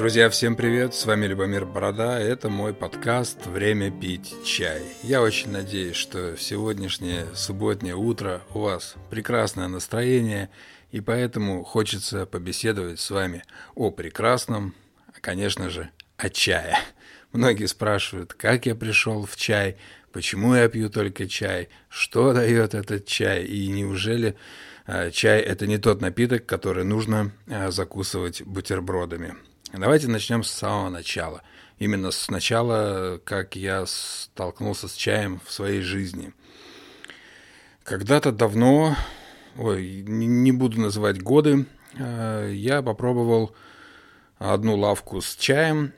Друзья, всем привет! С вами Любомир Борода. Это мой подкаст «Время пить чай». Я очень надеюсь, что сегодняшнее субботнее утро у вас прекрасное настроение, и поэтому хочется побеседовать с вами о прекрасном, конечно же, о чае. Многие спрашивают, как я пришел в чай, почему я пью только чай, что дает этот чай, и неужели э, чай – это не тот напиток, который нужно э, закусывать бутербродами. Давайте начнем с самого начала. Именно с начала, как я столкнулся с чаем в своей жизни. Когда-то давно, ой, не буду называть годы, э, я попробовал одну лавку с чаем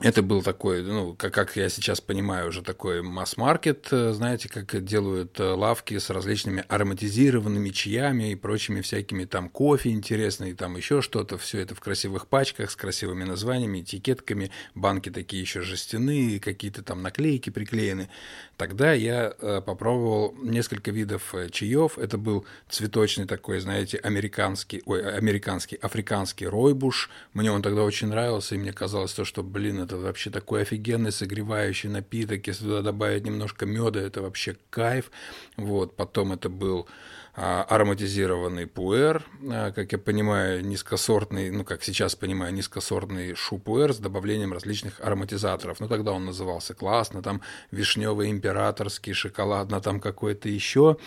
это был такой, ну, как, как я сейчас понимаю, уже такой масс-маркет, э, знаете, как делают э, лавки с различными ароматизированными чаями и прочими всякими там кофе интересные, там еще что-то, все это в красивых пачках с красивыми названиями, этикетками, банки такие еще жестяные, какие-то там наклейки приклеены. Тогда я э, попробовал несколько видов чаев. Это был цветочный такой, знаете, американский, ой, американский, африканский ройбуш. Мне он тогда очень нравился, и мне казалось то, что, блин, это вообще такой офигенный согревающий напиток. Если туда добавить немножко меда, это вообще кайф. Вот. Потом это был а, ароматизированный пуэр, а, как я понимаю, низкосортный, ну, как сейчас понимаю, низкосортный шупуэр с добавлением различных ароматизаторов. Ну, тогда он назывался классно, там вишневый императорский, шоколадно, там какой-то еще.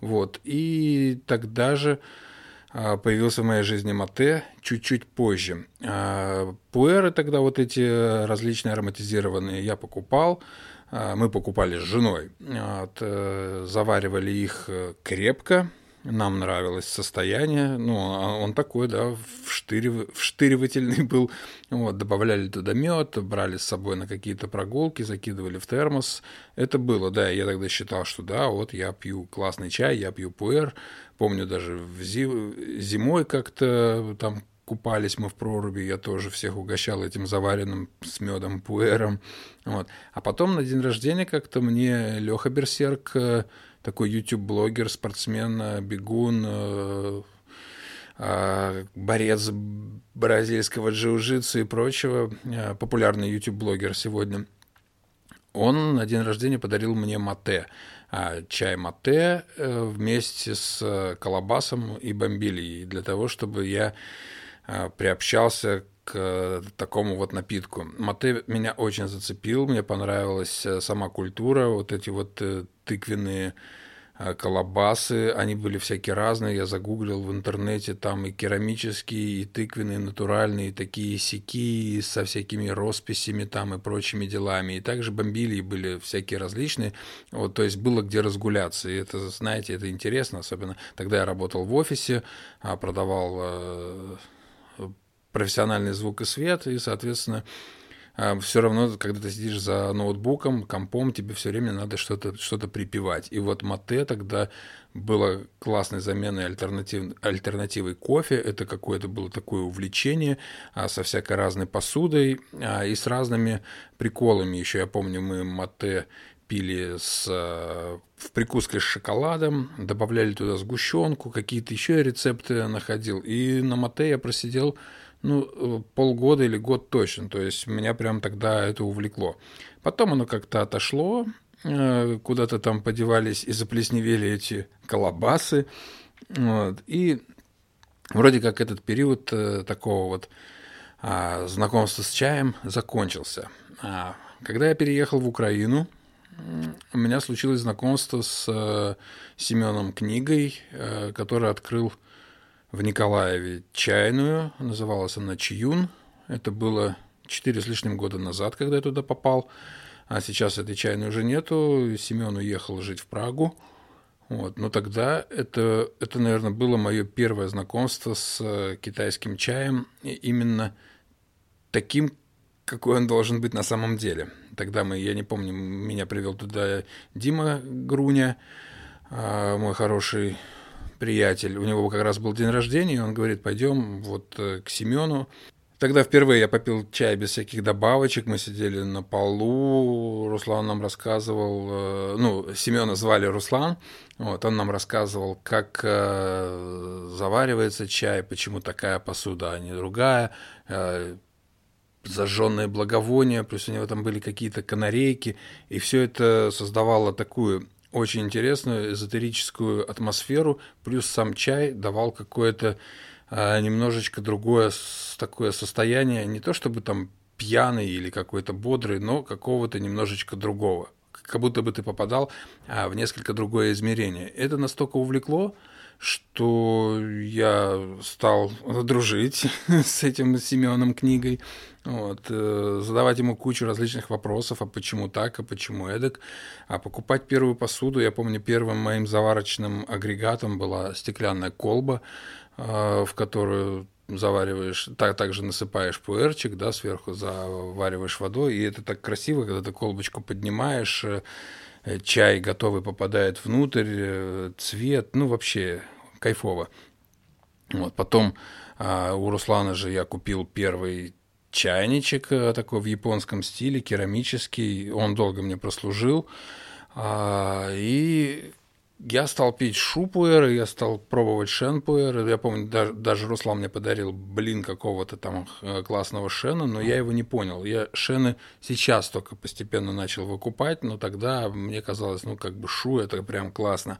Вот. И тогда же появился в моей жизни мате чуть-чуть позже. А, пуэры тогда вот эти различные ароматизированные я покупал. А, мы покупали с женой. Вот, э, заваривали их э, крепко, нам нравилось состояние. Ну, он такой, да, вштырив... вштыривательный был. Вот, добавляли туда мед, брали с собой на какие-то прогулки, закидывали в термос. Это было, да, я тогда считал, что да, вот я пью классный чай, я пью пуэр. Помню, даже в зи... зимой как-то там купались мы в проруби, я тоже всех угощал этим заваренным с медом пуэром. Вот. А потом на день рождения как-то мне Леха Берсерк э, такой YouTube-блогер, спортсмен, э, бегун, э, а, борец бразильского джиу-джитсу и прочего, э, популярный YouTube-блогер сегодня, он на день рождения подарил мне мате, а, чай мате вместе с колобасом и бомбилией, для того, чтобы я приобщался к такому вот напитку. Мате меня очень зацепил, мне понравилась сама культура, вот эти вот тыквенные э, колобасы, они были всякие разные, я загуглил в интернете, там и керамические, и тыквенные, натуральные, и такие сики со всякими росписями там и прочими делами, и также бомбили были всякие различные, вот, то есть было где разгуляться, и это, знаете, это интересно, особенно тогда я работал в офисе, а, продавал э, профессиональный звук и свет, и, соответственно, а, все равно, когда ты сидишь за ноутбуком, компом, тебе все время надо что-то что припевать. И вот мате тогда было классной заменой альтернатив, альтернативой кофе. Это какое-то было такое увлечение а, со всякой разной посудой а, и с разными приколами. Еще я помню, мы мате пили с, в прикуске с шоколадом, добавляли туда сгущенку, какие-то еще рецепты находил. И на мате я просидел ну, э, полгода или год точно. То есть меня прям тогда это увлекло. Потом оно как-то отошло, э, куда-то там подевались и заплесневели эти колобасы. Вот. И вроде как этот период э, такого вот а, знакомства с чаем закончился. А, когда я переехал в Украину, у меня случилось знакомство с Семеном Книгой, который открыл в Николаеве чайную, называлась она Чиюн. Это было четыре с лишним года назад, когда я туда попал. А сейчас этой чайной уже нету. Семен уехал жить в Прагу. Вот. Но тогда это, это, наверное, было мое первое знакомство с э, китайским чаем. И именно таким, какой он должен быть на самом деле. Тогда мы, я не помню, меня привел туда Дима Груня, а, мой хороший приятель, у него как раз был день рождения, и он говорит, пойдем вот э, к Семену. Тогда впервые я попил чай без всяких добавочек, мы сидели на полу, Руслан нам рассказывал, э, ну, Семена звали Руслан, вот, он нам рассказывал, как э, заваривается чай, почему такая посуда, а не другая, зажженные благовония, плюс у него там были какие-то канарейки, и все это создавало такую очень интересную эзотерическую атмосферу, плюс сам чай давал какое-то а, немножечко другое такое состояние, не то чтобы там пьяный или какой-то бодрый, но какого-то немножечко другого. Как будто бы ты попадал а, в несколько другое измерение. Это настолько увлекло, что я стал дружить с этим Семеном книгой, вот, э, задавать ему кучу различных вопросов, а почему так, а почему эдак, а покупать первую посуду. Я помню, первым моим заварочным агрегатом была стеклянная колба, э, в которую завариваешь, так, также насыпаешь пуэрчик, да, сверху завариваешь водой, и это так красиво, когда ты колбочку поднимаешь, э, чай готовый попадает внутрь, цвет, ну вообще кайфово. Вот, потом а, у Руслана же я купил первый чайничек э, такой в японском стиле, керамический, он долго мне прослужил. А, и я стал пить шупуэр, я стал пробовать шенпуэр. Я помню, даже, даже Руслан мне подарил блин какого-то там э, классного шена, но я его не понял. Я шены сейчас только постепенно начал выкупать, но тогда мне казалось, ну, как бы шу, это прям классно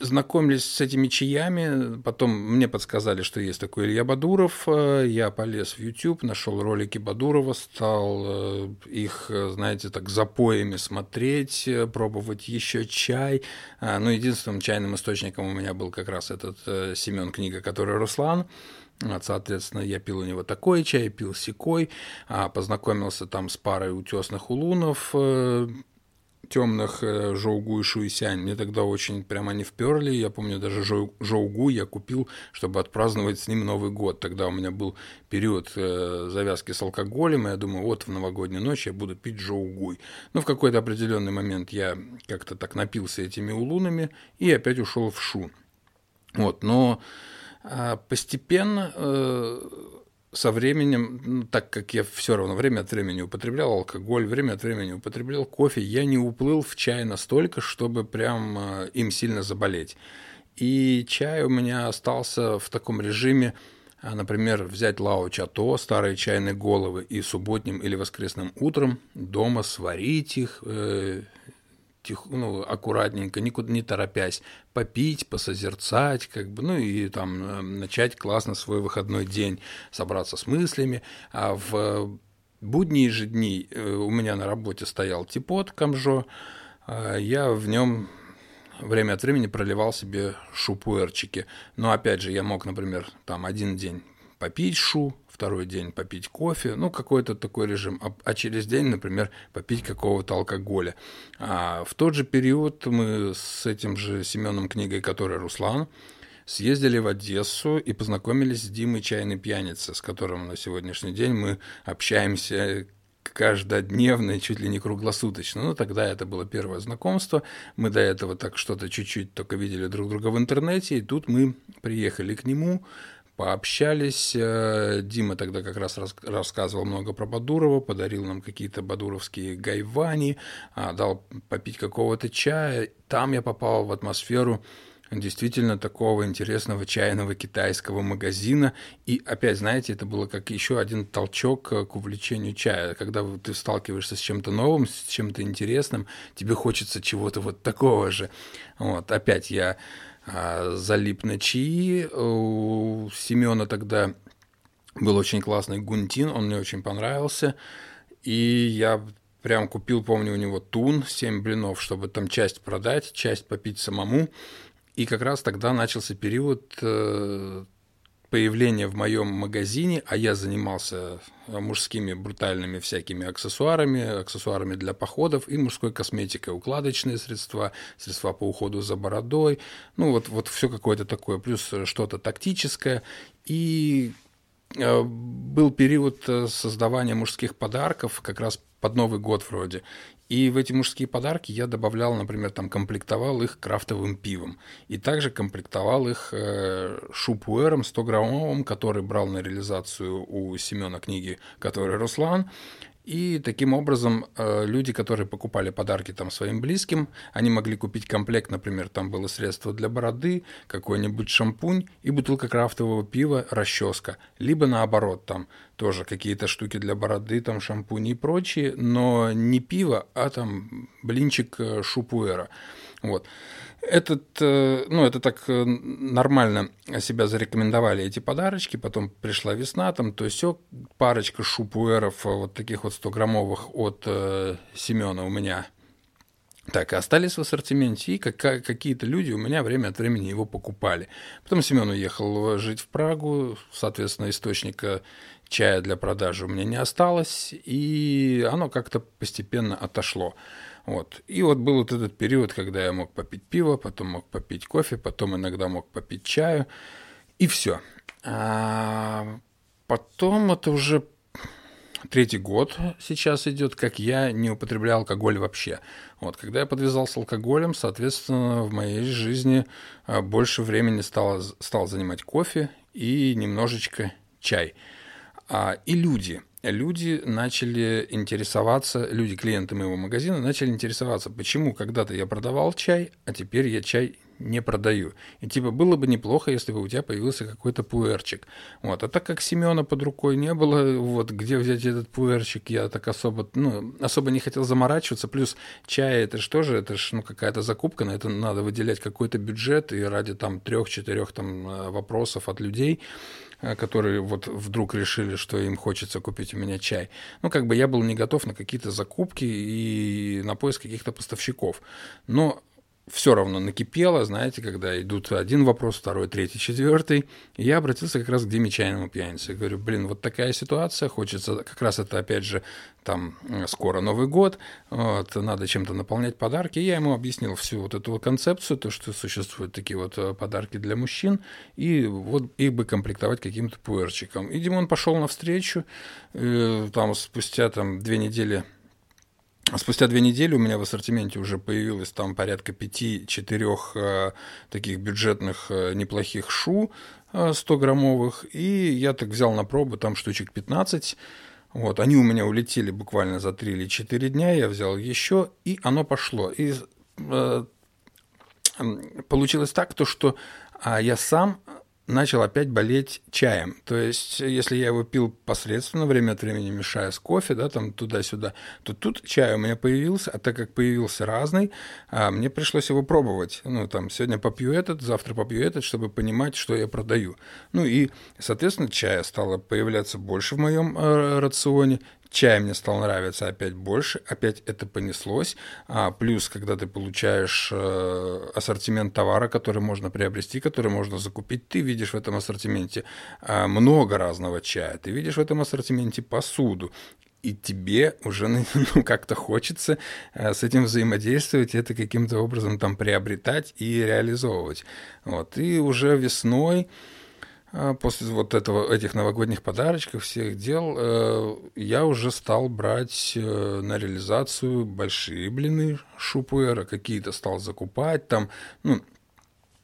знакомились с этими чаями, потом мне подсказали, что есть такой Илья Бадуров, э, я полез в YouTube, нашел ролики Бадурова, стал э, их, э, знаете, так запоями смотреть, пробовать еще чай. А, ну, единственным чайным источником у меня был как раз этот Семен книга, который Руслан. Соответственно, я пил у него такой чай, пил секой, а, познакомился там с парой утесных улунов, темных э, Жоугу и Шуисянь. Мне тогда очень прямо они вперли. Я помню, даже Жоугу я купил, чтобы отпраздновать с ним Новый год. Тогда у меня был период э, завязки с алкоголем, и я думаю, вот в новогоднюю ночь я буду пить Жоугуй. Но в какой-то определенный момент я как-то так напился этими улунами и опять ушел в Шу. Вот, но а, постепенно э, со временем, ну, так как я все равно время от времени употреблял алкоголь, время от времени употреблял кофе, я не уплыл в чай настолько, чтобы прям э, им сильно заболеть. И чай у меня остался в таком режиме, а, например, взять лао чато, старые чайные головы, и субботним или воскресным утром дома сварить их, э, тих, ну, аккуратненько, никуда не торопясь, попить, посозерцать, как бы, ну и там э, начать классно свой выходной день, собраться с мыслями. А в будние же дни э, у меня на работе стоял типот Камжо, а я в нем время от времени проливал себе шупуэрчики. Но опять же, я мог, например, там один день попить шу, второй день попить кофе, ну, какой-то такой режим, а, а через день, например, попить какого-то алкоголя. А в тот же период мы с этим же Семеном книгой, который Руслан, съездили в Одессу и познакомились с Димой Чайной Пьяницы, с которым на сегодняшний день мы общаемся каждодневно, чуть ли не круглосуточно. Ну, тогда это было первое знакомство. Мы до этого так что-то чуть-чуть только видели друг друга в интернете, и тут мы приехали к нему, пообщались. Э, Дима тогда как раз рассказывал много про Бадурова, подарил нам какие-то бадуровские гайвани, а, дал попить какого-то чая. Там я попал в атмосферу действительно такого интересного чайного китайского магазина. И опять, знаете, это было как еще один толчок к увлечению чая. Когда ты сталкиваешься с чем-то новым, с чем-то интересным, тебе хочется чего-то вот такого же. Вот, опять я залип на чаи. У Семена тогда был очень классный гунтин, он мне очень понравился. И я прям купил, помню, у него тун, 7 блинов, чтобы там часть продать, часть попить самому. И как раз тогда начался период появления в моем магазине, а я занимался э, мужскими брутальными всякими аксессуарами, аксессуарами для походов и мужской косметикой, укладочные средства, средства по уходу за бородой, ну вот, вот все какое-то такое, плюс что-то тактическое. И был период э, создавания мужских подарков, как раз под Новый год вроде. И в эти мужские подарки я добавлял, например, там комплектовал их крафтовым пивом. И также комплектовал их э, шупуэром 100-граммовым, который брал на реализацию у Семена книги, который Руслан. И таким образом э, люди, которые покупали подарки там своим близким, они могли купить комплект, например, там было средство для бороды, какой-нибудь шампунь и бутылка крафтового пива, расческа. Либо наоборот, там тоже какие-то штуки для бороды, там шампуни и прочие, но не пиво, а там блинчик э, шупуэра. Вот. Этот, э, ну, это так э, нормально себя зарекомендовали эти подарочки, потом пришла весна, там, то все, парочка шупуэров, вот таких вот 100-граммовых от э, Семена у меня так и остались в ассортименте, и как, какие-то люди у меня время от времени его покупали. Потом Семен уехал жить в Прагу, соответственно, источника чая для продажи у меня не осталось, и оно как-то постепенно отошло. Вот. И вот был вот этот период, когда я мог попить пиво, потом мог попить кофе, потом иногда мог попить чаю, и все. А потом это уже третий год сейчас идет, как я не употреблял алкоголь вообще. Вот, когда я подвязался алкоголем, соответственно, в моей жизни а, больше времени стало, стал занимать кофе и немножечко чай. А, и люди – люди начали интересоваться, люди, клиенты моего магазина, начали интересоваться, почему когда-то я продавал чай, а теперь я чай не продаю. И типа было бы неплохо, если бы у тебя появился какой-то пуэрчик. Вот. А так как Семена под рукой не было, вот где взять этот пуэрчик, я так особо, ну, особо не хотел заморачиваться. Плюс чай это что же, это же ну, какая-то закупка, на это надо выделять какой-то бюджет, и ради там трех-четырех там э, вопросов от людей которые вот вдруг решили, что им хочется купить у меня чай. Ну, как бы я был не готов на какие-то закупки и на поиск каких-то поставщиков. Но все равно накипело, знаете, когда идут один вопрос, второй, третий, четвертый. И я обратился как раз к Диме Чайному пьянице. Говорю, блин, вот такая ситуация, хочется, как раз это опять же, там, скоро Новый год, вот, надо чем-то наполнять подарки. И я ему объяснил всю вот эту концепцию, то, что существуют такие вот э, подарки для мужчин, и вот их бы комплектовать каким-то пуэрчиком. И Димон пошел навстречу, э, там, спустя там две недели Спустя две недели у меня в ассортименте уже появилось там порядка пяти-четырех э, таких бюджетных э, неплохих шу э, 100-граммовых, и я так взял на пробу там штучек 15, вот, они у меня улетели буквально за 3 или 4 дня, я взял еще, и оно пошло. И э, получилось так, то, что а, я сам начал опять болеть чаем. То есть, если я его пил посредственно, время от времени мешая с кофе, да, там туда-сюда, то тут чай у меня появился, а так как появился разный, а, мне пришлось его пробовать. Ну, там, сегодня попью этот, завтра попью этот, чтобы понимать, что я продаю. Ну и, соответственно, чая стало появляться больше в моем э, рационе, Чай мне стал нравиться опять больше, опять это понеслось. А, плюс, когда ты получаешь э, ассортимент товара, который можно приобрести, который можно закупить, ты видишь в этом ассортименте э, много разного чая, ты видишь в этом ассортименте посуду, и тебе уже ну, как-то хочется э, с этим взаимодействовать, это каким-то образом там приобретать и реализовывать. Вот. И уже весной после вот этого, этих новогодних подарочков, всех дел, э, я уже стал брать э, на реализацию большие блины шупуэра, какие-то стал закупать там, ну,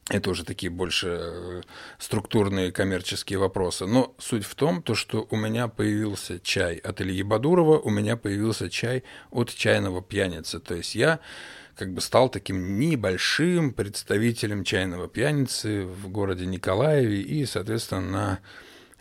это уже такие больше э, структурные коммерческие вопросы. Но суть в том, то, что у меня появился чай от Ильи Бадурова, у меня появился чай от чайного пьяницы. То есть я как бы стал таким небольшим представителем чайного пьяницы в городе Николаеве и, соответственно, на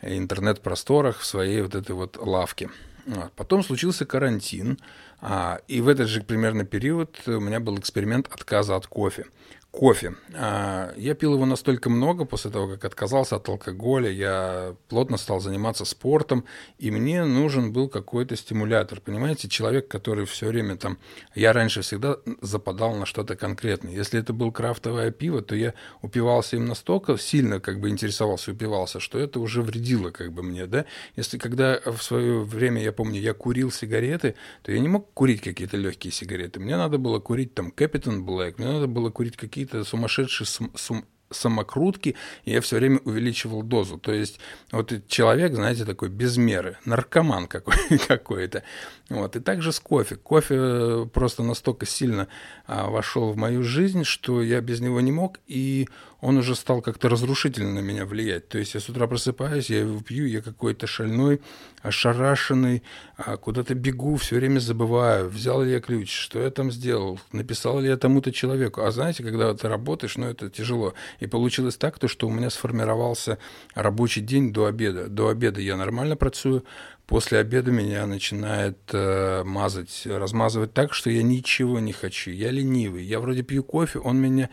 интернет-просторах в своей вот этой вот лавке. Вот. Потом случился карантин, а, и в этот же примерно период у меня был эксперимент отказа от кофе кофе. А, я пил его настолько много после того, как отказался от алкоголя, я плотно стал заниматься спортом, и мне нужен был какой-то стимулятор. Понимаете, человек, который все время там... Я раньше всегда западал на что-то конкретное. Если это был крафтовое пиво, то я упивался им настолько сильно, как бы интересовался, упивался, что это уже вредило как бы мне, да. Если когда в свое время, я помню, я курил сигареты, то я не мог курить какие-то легкие сигареты. Мне надо было курить там Captain Black, мне надо было курить какие какие-то сумасшедшие, сум, сум, самокрутки, и я все время увеличивал дозу. То есть вот человек, знаете, такой без меры, наркоман какой- какой-то. Вот. И также с кофе. Кофе э, просто настолько сильно а, вошел в мою жизнь, что я без него не мог, и он уже стал как-то разрушительно на меня влиять. То есть я с утра просыпаюсь, я его пью, я какой-то шальной, ошарашенный, а, куда-то бегу, все время забываю, взял ли я ключ, что я там сделал, написал ли я тому-то человеку. А знаете, когда ты работаешь, ну это тяжело. И получилось так, то, что у меня сформировался рабочий день до обеда. До обеда я нормально працую, после обеда меня начинает э, мазать, размазывать так, что я ничего не хочу. Я ленивый. Я вроде пью кофе, он меня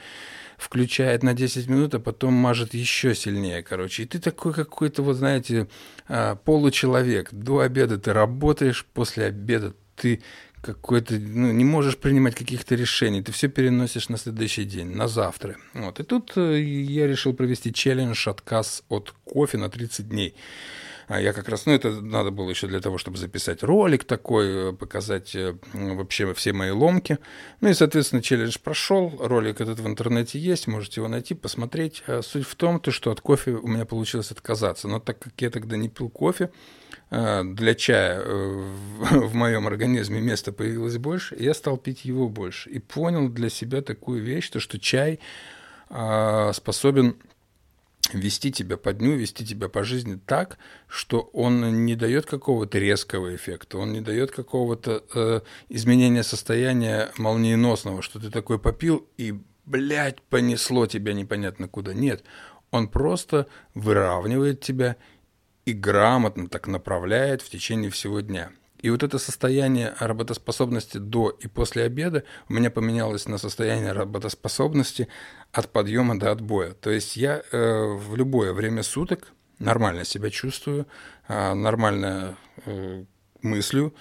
включает на 10 минут, а потом мажет еще сильнее, короче. И ты такой какой-то, вот знаете, э, получеловек. До обеда ты работаешь, после обеда ты какой-то, ну, не можешь принимать каких-то решений, ты все переносишь на следующий день, на завтра. Вот. И тут э, я решил провести челлендж отказ от кофе на 30 дней. А я как раз, ну, это надо было еще для того, чтобы записать ролик такой, э, показать э, вообще все мои ломки. Ну и, соответственно, челлендж прошел, ролик этот в интернете есть, можете его найти, посмотреть. А суть в том, то, что от кофе у меня получилось отказаться. Но так как я тогда не пил кофе, э, для чая в моем организме места появилось больше, я стал пить его больше. И понял для себя такую вещь, то, что чай способен вести тебя по дню, вести тебя по жизни так, что он не дает какого-то резкого эффекта, он не дает какого-то э, изменения состояния молниеносного, что ты такой попил и, блядь, понесло тебя непонятно куда. Нет, он просто выравнивает тебя и грамотно так направляет в течение всего дня. И вот это состояние работоспособности до и после обеда у меня поменялось на состояние работоспособности от подъема до отбоя. То есть я э, в любое время суток нормально себя чувствую, э, нормально э, мыслю,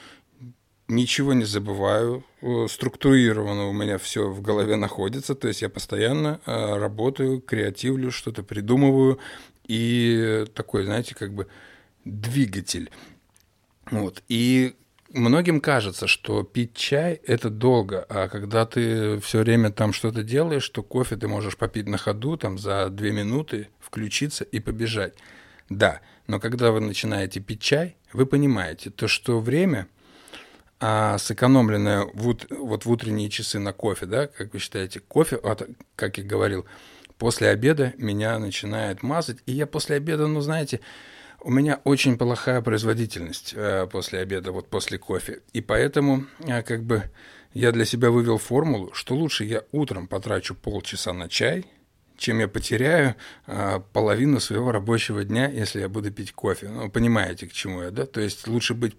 ничего не забываю, э, структурированно у меня все в голове находится, то есть я постоянно э, работаю, креативлю, что-то придумываю, и такой, знаете, как бы двигатель. Вот. И многим кажется, что пить чай – это долго, а когда ты все время там что-то делаешь, то кофе ты можешь попить на ходу, там за две минуты включиться и побежать. Да, но когда вы начинаете пить чай, вы понимаете, то, что время, а сэкономленное вот, вот в утренние часы на кофе, да, как вы считаете, кофе, вот, как я говорил, после обеда меня начинает мазать, и я после обеда, ну, знаете, у меня очень плохая производительность э, после обеда, вот после кофе. И поэтому э, как бы я для себя вывел формулу, что лучше я утром потрачу полчаса на чай, чем я потеряю э, половину своего рабочего дня, если я буду пить кофе. Ну, понимаете, к чему я, да? То есть лучше быть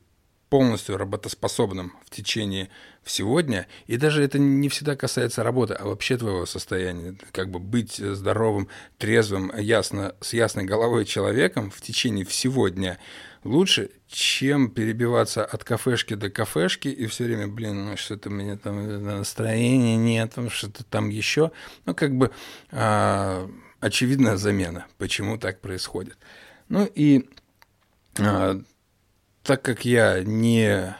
полностью работоспособным в течение всего дня, и даже это не всегда касается работы, а вообще твоего состояния, как бы быть здоровым, трезвым, ясно, с ясной головой человеком в течение всего дня лучше, чем перебиваться от кафешки до кафешки и все время, блин, ну что-то у меня там настроения нет, что-то там еще, ну как бы а, очевидная замена, почему так происходит. Ну и а, так как я не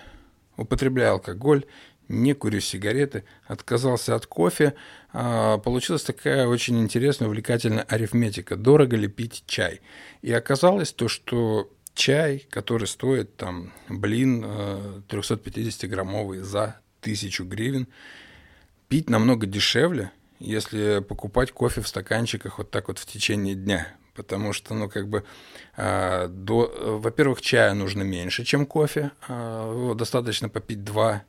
употребляю алкоголь, не курю сигареты, отказался от кофе, а, получилась такая очень интересная, увлекательная арифметика. Дорого ли пить чай? И оказалось то, что чай, который стоит там, блин, 350-граммовый за 1000 гривен, пить намного дешевле, если покупать кофе в стаканчиках вот так вот в течение дня потому что, ну, как бы, э, до, во-первых, чая нужно меньше, чем кофе, э, достаточно попить два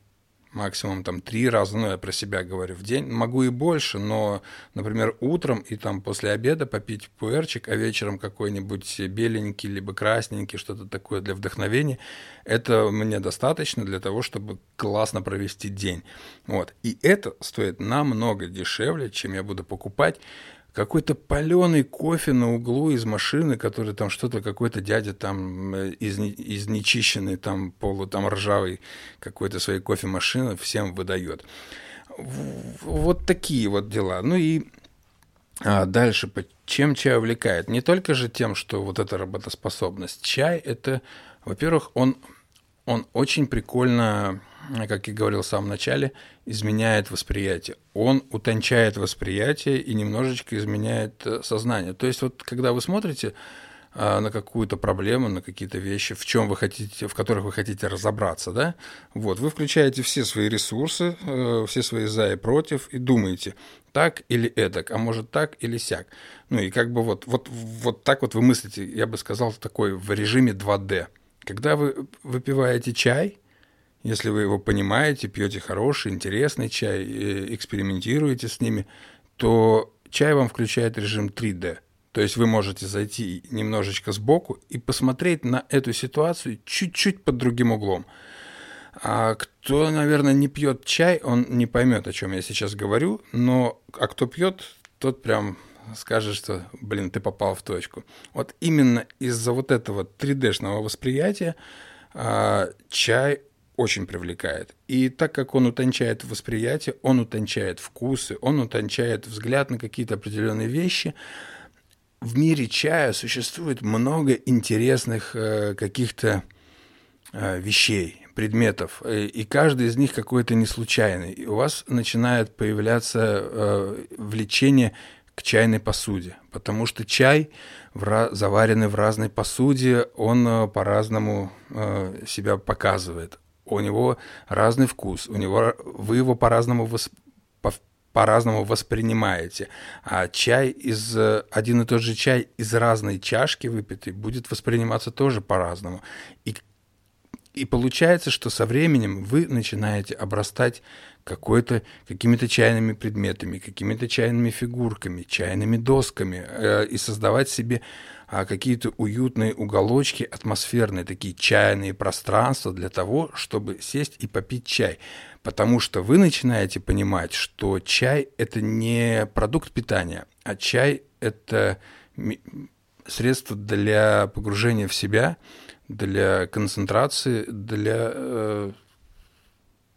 максимум там три раза, ну, я про себя говорю, в день. Могу и больше, но, например, утром и там после обеда попить пуэрчик, а вечером какой-нибудь беленький, либо красненький, что-то такое для вдохновения, это мне достаточно для того, чтобы классно провести день. Вот. И это стоит намного дешевле, чем я буду покупать какой-то паленый кофе на углу из машины, который там что-то какой-то дядя там э, из, из нечищенной там полу там ржавой какой-то своей кофемашины всем выдает. Вот такие вот дела. Ну и а дальше, чем чай увлекает? Не только же тем, что вот эта работоспособность. Чай это, во-первых, он, он очень прикольно как я говорил в самом начале, изменяет восприятие. Он утончает восприятие и немножечко изменяет э, сознание. То есть вот когда вы смотрите а, на какую-то проблему, на какие-то вещи, в чем вы хотите, в которых вы хотите разобраться, да, вот, вы включаете все свои ресурсы, э, все свои за и против и думаете, так или эдак, а может так или сяк. Ну и как бы вот, вот, вот так вот вы мыслите, я бы сказал, такой в режиме 2D. Когда вы выпиваете чай, если вы его понимаете, пьете хороший, интересный чай, э, экспериментируете с ними, то чай вам включает режим 3D – то есть вы можете зайти немножечко сбоку и посмотреть на эту ситуацию чуть-чуть под другим углом. А кто, наверное, не пьет чай, он не поймет, о чем я сейчас говорю, но а кто пьет, тот прям скажет, что, блин, ты попал в точку. Вот именно из-за вот этого 3D-шного восприятия а, чай очень привлекает. И так как он утончает восприятие, он утончает вкусы, он утончает взгляд на какие-то определенные вещи, в мире чая существует много интересных э, каких-то э, вещей, предметов, э, и каждый из них какой-то не случайный. И у вас начинает появляться э, влечение к чайной посуде, потому что чай, в, заваренный в разной посуде, он э, по-разному э, себя показывает. У него разный вкус, у него, вы его по-разному по-разному воспринимаете. А чай из один и тот же чай из разной чашки выпитый будет восприниматься тоже по-разному. И и получается, что со временем вы начинаете обрастать какой-то, какими-то чайными предметами, какими-то чайными фигурками, чайными досками э, и создавать себе а, какие-то уютные уголочки, атмосферные такие чайные пространства для того, чтобы сесть и попить чай. Потому что вы начинаете понимать, что чай – это не продукт питания, а чай – это средство для погружения в себя, для концентрации, для э,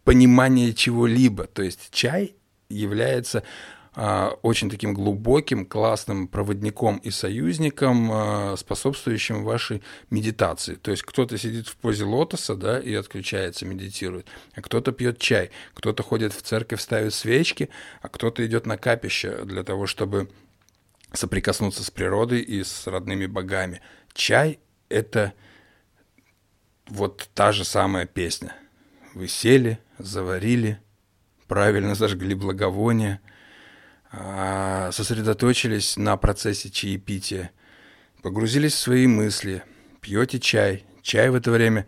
понимания чего-либо. То есть чай является очень таким глубоким, классным проводником и союзником, э, способствующим вашей медитации. То есть кто-то сидит в позе лотоса, да, и отключается, медитирует, а кто-то пьет чай, кто-то ходит в церковь, ставит свечки, а кто-то идет на капище для того, чтобы соприкоснуться с природой и с родными богами. Чай — это вот та же самая песня. Вы сели, заварили, правильно зажгли благовония, а, сосредоточились на процессе чаепития, погрузились в свои мысли, пьете чай. Чай в это время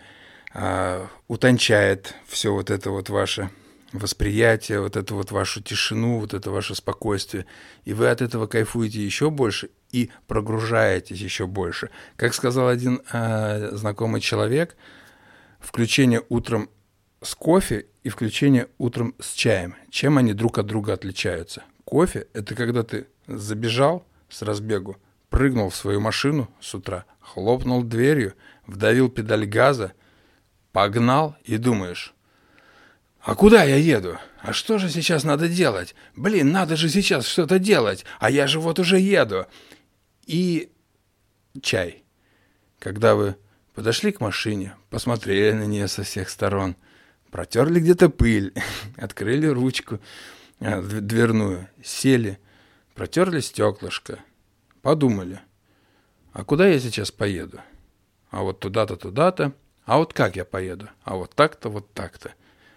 а, утончает все вот это вот ваше восприятие, вот эту вот вашу тишину, вот это ваше спокойствие. И вы от этого кайфуете еще больше и прогружаетесь еще больше. Как сказал один э, знакомый человек, включение утром с кофе и включение утром с чаем. Чем они друг от друга отличаются? Кофе – это когда ты забежал с разбегу, прыгнул в свою машину с утра, хлопнул дверью, вдавил педаль газа, погнал и думаешь, а куда я еду? А что же сейчас надо делать? Блин, надо же сейчас что-то делать, а я же вот уже еду и чай. Когда вы подошли к машине, посмотрели на нее со всех сторон, протерли где-то пыль, открыли ручку дверную, сели, протерли стеклышко, подумали, а куда я сейчас поеду? А вот туда-то, туда-то. А вот как я поеду? А вот так-то, вот так-то.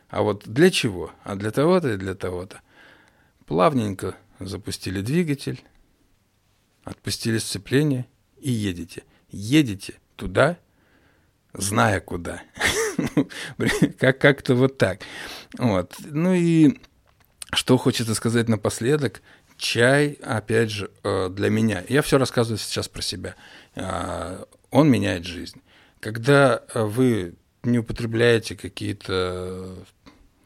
А вот для чего? А для того-то и для того-то. Плавненько запустили двигатель, отпустили сцепление и едете. Едете туда, зная куда. как- как-то вот так. Вот. Ну и что хочется сказать напоследок. Чай, опять же, э, для меня. Я все рассказываю сейчас про себя. А, он меняет жизнь. Когда вы не употребляете какие-то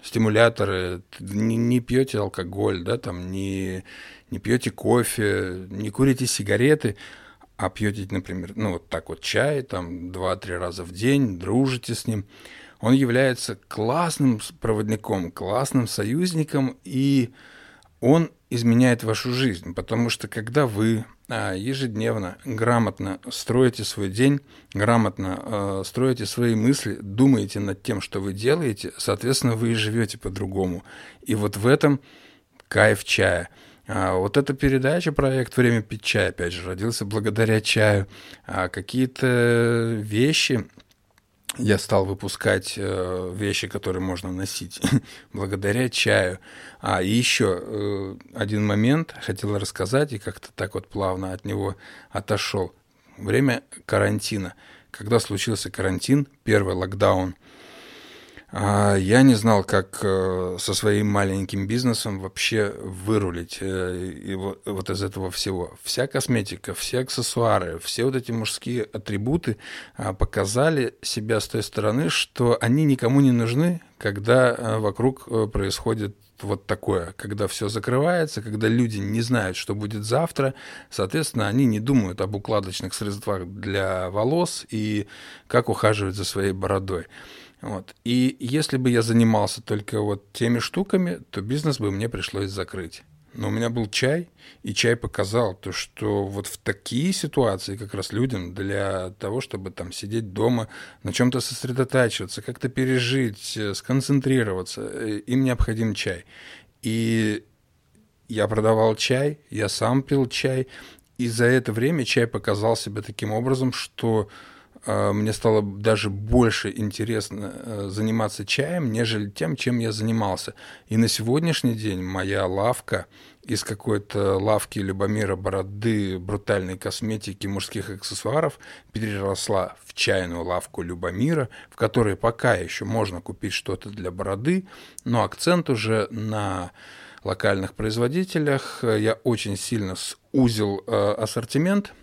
стимуляторы, не, не пьете алкоголь, да, там, не, не пьете кофе, не курите сигареты, а пьете, например, ну вот так вот чай, там, два-три раза в день, дружите с ним, он является классным проводником, классным союзником, и он изменяет вашу жизнь, потому что когда вы а, ежедневно, грамотно строите свой день, грамотно э, строите свои мысли, думаете над тем, что вы делаете, соответственно, вы и живете по-другому. И вот в этом кайф чая. А вот эта передача, проект «Время пить чай», опять же, родился благодаря чаю. А какие-то вещи, я стал выпускать э, вещи, которые можно носить благодаря чаю. А и еще э, один момент хотел рассказать и как-то так вот плавно от него отошел. Время карантина. Когда случился карантин, первый локдаун – я не знал, как э, со своим маленьким бизнесом вообще вырулить э, вот из этого всего. Вся косметика, все аксессуары, все вот эти мужские атрибуты а, показали себя с той стороны, что они никому не нужны, когда э, вокруг происходит вот такое, когда все закрывается, когда люди не знают, что будет завтра, соответственно, они не думают об укладочных средствах для волос и как ухаживать за своей бородой. Вот. И если бы я занимался только вот теми штуками, то бизнес бы мне пришлось закрыть. Но у меня был чай, и чай показал то, что вот в такие ситуации как раз людям для того, чтобы там сидеть дома, на чем-то сосредотачиваться, как-то пережить, э, сконцентрироваться, э, им необходим чай. И я продавал чай, я сам пил чай, и за это время чай показал себя таким образом, что мне стало даже больше интересно э, заниматься чаем, нежели тем, чем я занимался. И на сегодняшний день моя лавка из какой-то лавки Любомира Бороды, брутальной косметики, мужских аксессуаров переросла в чайную лавку Любомира, в которой пока еще можно купить что-то для бороды, но акцент уже на локальных производителях. Я очень сильно сузил э, ассортимент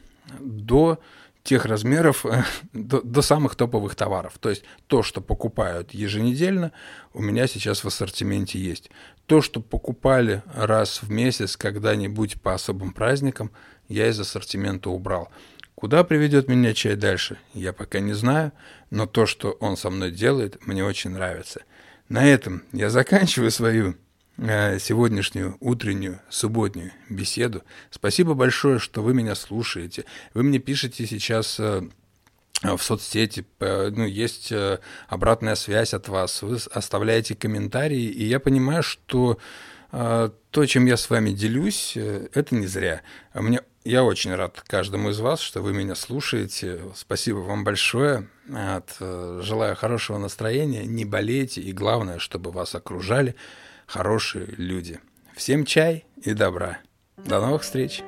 до тех размеров э, до, до самых топовых товаров. То есть то, что покупают еженедельно, у меня сейчас в ассортименте есть. То, что покупали раз в месяц когда-нибудь по особым праздникам, я из ассортимента убрал. Куда приведет меня чай дальше, я пока не знаю, но то, что он со мной делает, мне очень нравится. На этом я заканчиваю свою сегодняшнюю утреннюю субботнюю беседу. Спасибо большое, что вы меня слушаете. Вы мне пишете сейчас э, в соцсети, ну, есть э, обратная связь от вас, вы оставляете комментарии, и я понимаю, что то, чем я с вами делюсь, это не зря. Мне, я очень рад каждому из вас, что вы меня слушаете. Спасибо вам большое. Желаю хорошего настроения, не болейте, и главное, чтобы вас окружали хорошие люди. Всем чай и добра. До новых встреч!